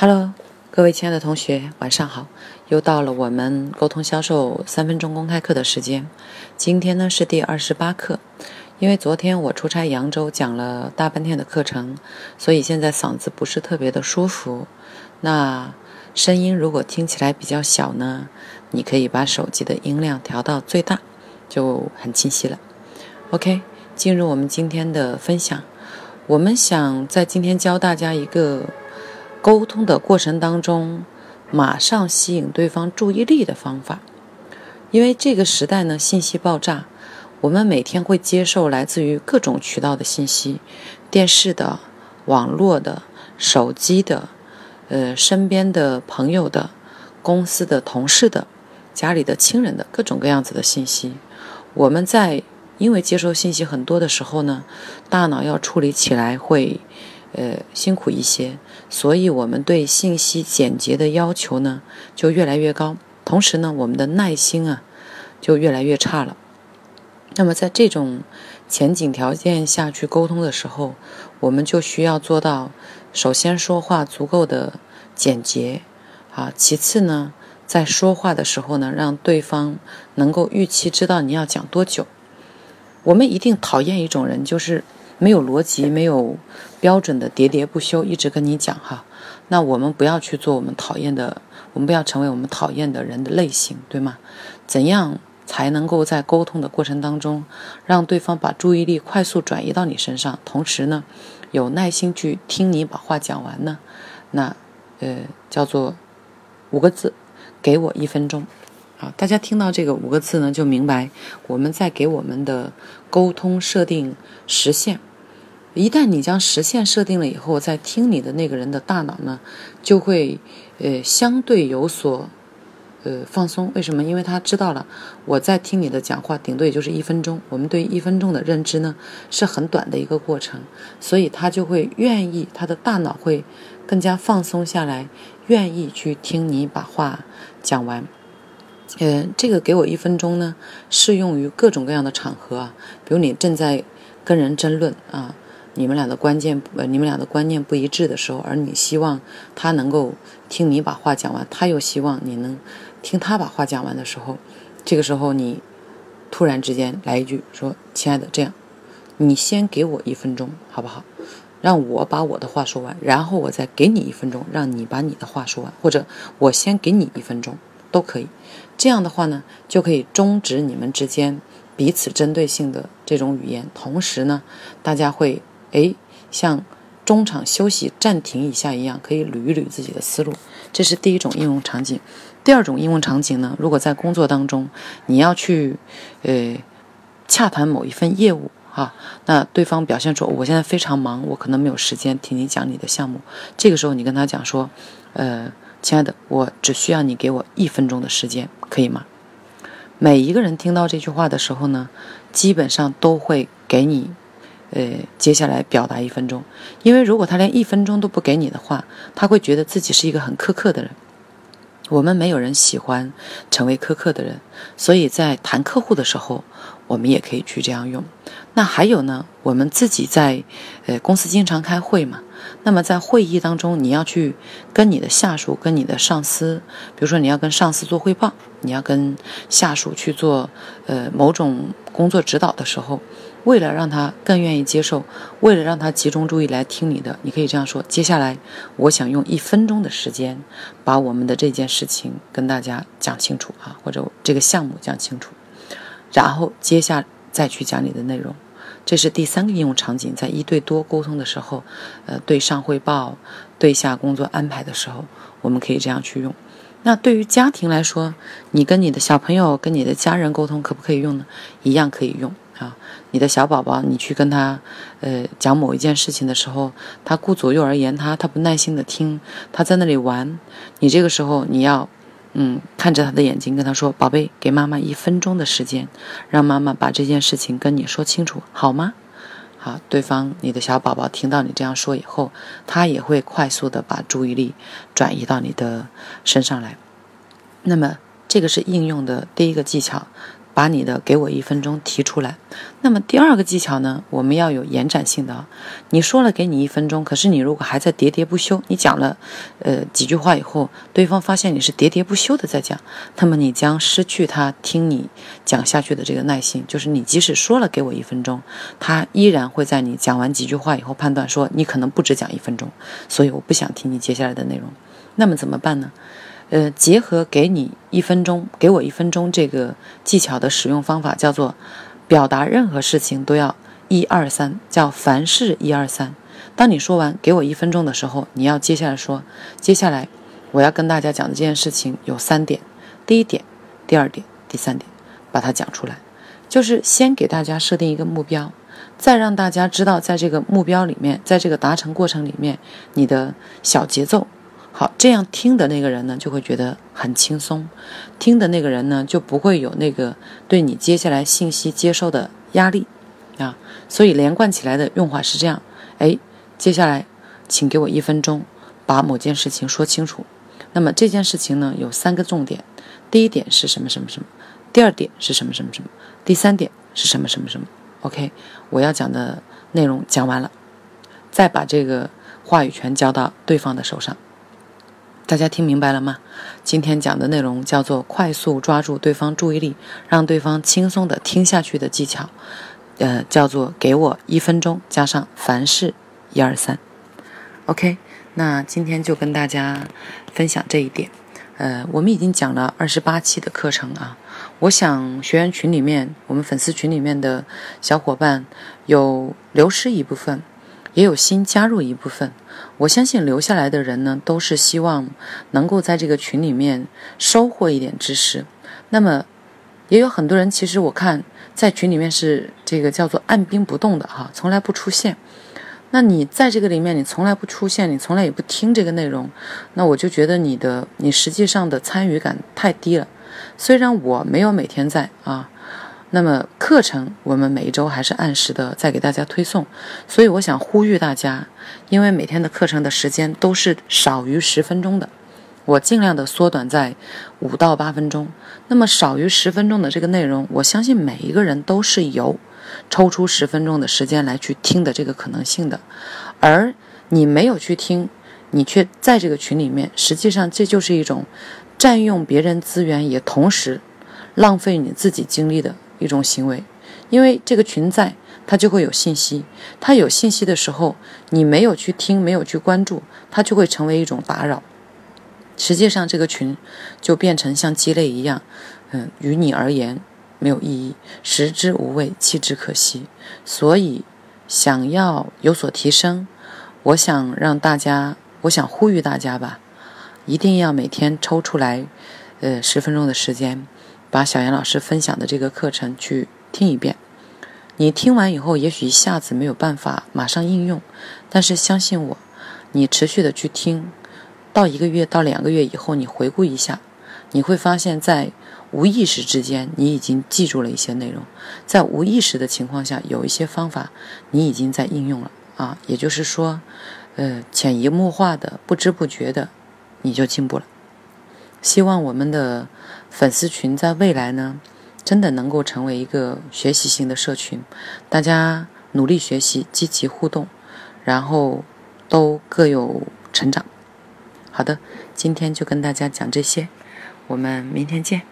Hello，各位亲爱的同学，晚上好！又到了我们沟通销售三分钟公开课的时间。今天呢是第二十八课。因为昨天我出差扬州，讲了大半天的课程，所以现在嗓子不是特别的舒服。那声音如果听起来比较小呢，你可以把手机的音量调到最大，就很清晰了。OK，进入我们今天的分享。我们想在今天教大家一个。沟通的过程当中，马上吸引对方注意力的方法，因为这个时代呢，信息爆炸，我们每天会接受来自于各种渠道的信息，电视的、网络的、手机的，呃，身边的朋友的、公司的同事的、家里的亲人的各种各样子的信息，我们在因为接受信息很多的时候呢，大脑要处理起来会。呃，辛苦一些，所以我们对信息简洁的要求呢就越来越高，同时呢，我们的耐心啊就越来越差了。那么在这种前景条件下去沟通的时候，我们就需要做到：首先说话足够的简洁，啊，其次呢，在说话的时候呢，让对方能够预期知道你要讲多久。我们一定讨厌一种人，就是。没有逻辑，没有标准的喋喋不休，一直跟你讲哈。那我们不要去做我们讨厌的，我们不要成为我们讨厌的人的类型，对吗？怎样才能够在沟通的过程当中，让对方把注意力快速转移到你身上，同时呢，有耐心去听你把话讲完呢？那，呃，叫做五个字，给我一分钟。啊，大家听到这个五个字呢，就明白我们在给我们的沟通设定时限。一旦你将时限设定了以后，在听你的那个人的大脑呢，就会呃相对有所呃放松。为什么？因为他知道了我在听你的讲话，顶多也就是一分钟。我们对一分钟的认知呢是很短的一个过程，所以他就会愿意，他的大脑会更加放松下来，愿意去听你把话讲完。呃，这个给我一分钟呢，适用于各种各样的场合啊，比如你正在跟人争论啊。你们俩的关键，呃，你们俩的观念不一致的时候，而你希望他能够听你把话讲完，他又希望你能听他把话讲完的时候，这个时候你突然之间来一句说：“亲爱的，这样，你先给我一分钟，好不好？让我把我的话说完，然后我再给你一分钟，让你把你的话说完，或者我先给你一分钟都可以。这样的话呢，就可以终止你们之间彼此针对性的这种语言，同时呢，大家会。哎，像中场休息暂停一下一样，可以捋一捋自己的思路。这是第一种应用场景。第二种应用场景呢，如果在工作当中，你要去呃洽谈某一份业务哈，那对方表现出我现在非常忙，我可能没有时间听你讲你的项目。这个时候你跟他讲说，呃，亲爱的，我只需要你给我一分钟的时间，可以吗？每一个人听到这句话的时候呢，基本上都会给你。呃，接下来表达一分钟，因为如果他连一分钟都不给你的话，他会觉得自己是一个很苛刻的人。我们没有人喜欢成为苛刻的人，所以在谈客户的时候，我们也可以去这样用。那还有呢，我们自己在呃公司经常开会嘛，那么在会议当中，你要去跟你的下属、跟你的上司，比如说你要跟上司做汇报，你要跟下属去做呃某种工作指导的时候。为了让他更愿意接受，为了让他集中注意来听你的，你可以这样说：接下来，我想用一分钟的时间，把我们的这件事情跟大家讲清楚啊，或者这个项目讲清楚，然后接下再去讲你的内容。这是第三个应用场景，在一对多沟通的时候，呃，对上汇报、对下工作安排的时候，我们可以这样去用。那对于家庭来说，你跟你的小朋友、跟你的家人沟通，可不可以用呢？一样可以用。啊，你的小宝宝，你去跟他，呃，讲某一件事情的时候，他顾左右而言他，他不耐心的听，他在那里玩，你这个时候你要，嗯，看着他的眼睛跟他说：“宝贝，给妈妈一分钟的时间，让妈妈把这件事情跟你说清楚，好吗？”好，对方你的小宝宝听到你这样说以后，他也会快速的把注意力转移到你的身上来。那么，这个是应用的第一个技巧。把你的给我一分钟提出来。那么第二个技巧呢，我们要有延展性的。你说了给你一分钟，可是你如果还在喋喋不休，你讲了呃几句话以后，对方发现你是喋喋不休的在讲，那么你将失去他听你讲下去的这个耐心。就是你即使说了给我一分钟，他依然会在你讲完几句话以后判断说你可能不止讲一分钟，所以我不想听你接下来的内容。那么怎么办呢？呃，结合给你一分钟，给我一分钟这个技巧的使用方法叫做，表达任何事情都要一二三，叫凡事一二三。当你说完给我一分钟的时候，你要接下来说，接下来我要跟大家讲的这件事情有三点，第一点，第二点，第三点，把它讲出来，就是先给大家设定一个目标，再让大家知道在这个目标里面，在这个达成过程里面，你的小节奏。好，这样听的那个人呢，就会觉得很轻松，听的那个人呢，就不会有那个对你接下来信息接收的压力啊。所以连贯起来的用法是这样：哎，接下来，请给我一分钟，把某件事情说清楚。那么这件事情呢，有三个重点：第一点是什么什么什么，第二点是什么什么什么，第三点是什么什么什么。OK，我要讲的内容讲完了，再把这个话语权交到对方的手上。大家听明白了吗？今天讲的内容叫做快速抓住对方注意力，让对方轻松的听下去的技巧，呃，叫做给我一分钟加上凡事一二三。OK，那今天就跟大家分享这一点。呃，我们已经讲了二十八期的课程啊，我想学员群里面，我们粉丝群里面的小伙伴有流失一部分。也有新加入一部分，我相信留下来的人呢，都是希望能够在这个群里面收获一点知识。那么，也有很多人，其实我看在群里面是这个叫做按兵不动的哈，从来不出现。那你在这个里面，你从来不出现，你从来也不听这个内容，那我就觉得你的你实际上的参与感太低了。虽然我没有每天在啊。那么课程我们每一周还是按时的在给大家推送，所以我想呼吁大家，因为每天的课程的时间都是少于十分钟的，我尽量的缩短在五到八分钟。那么少于十分钟的这个内容，我相信每一个人都是有抽出十分钟的时间来去听的这个可能性的，而你没有去听，你却在这个群里面，实际上这就是一种占用别人资源，也同时浪费你自己精力的。一种行为，因为这个群在，它就会有信息。它有信息的时候，你没有去听，没有去关注，它就会成为一种打扰。实际上，这个群就变成像鸡肋一样，嗯，于你而言没有意义，食之无味，弃之可惜。所以，想要有所提升，我想让大家，我想呼吁大家吧，一定要每天抽出来，呃，十分钟的时间。把小杨老师分享的这个课程去听一遍，你听完以后，也许一下子没有办法马上应用，但是相信我，你持续的去听，到一个月到两个月以后，你回顾一下，你会发现在无意识之间，你已经记住了一些内容，在无意识的情况下，有一些方法你已经在应用了啊，也就是说，呃，潜移默化的、不知不觉的，你就进步了。希望我们的。粉丝群在未来呢，真的能够成为一个学习型的社群，大家努力学习，积极互动，然后都各有成长。好的，今天就跟大家讲这些，我们明天见。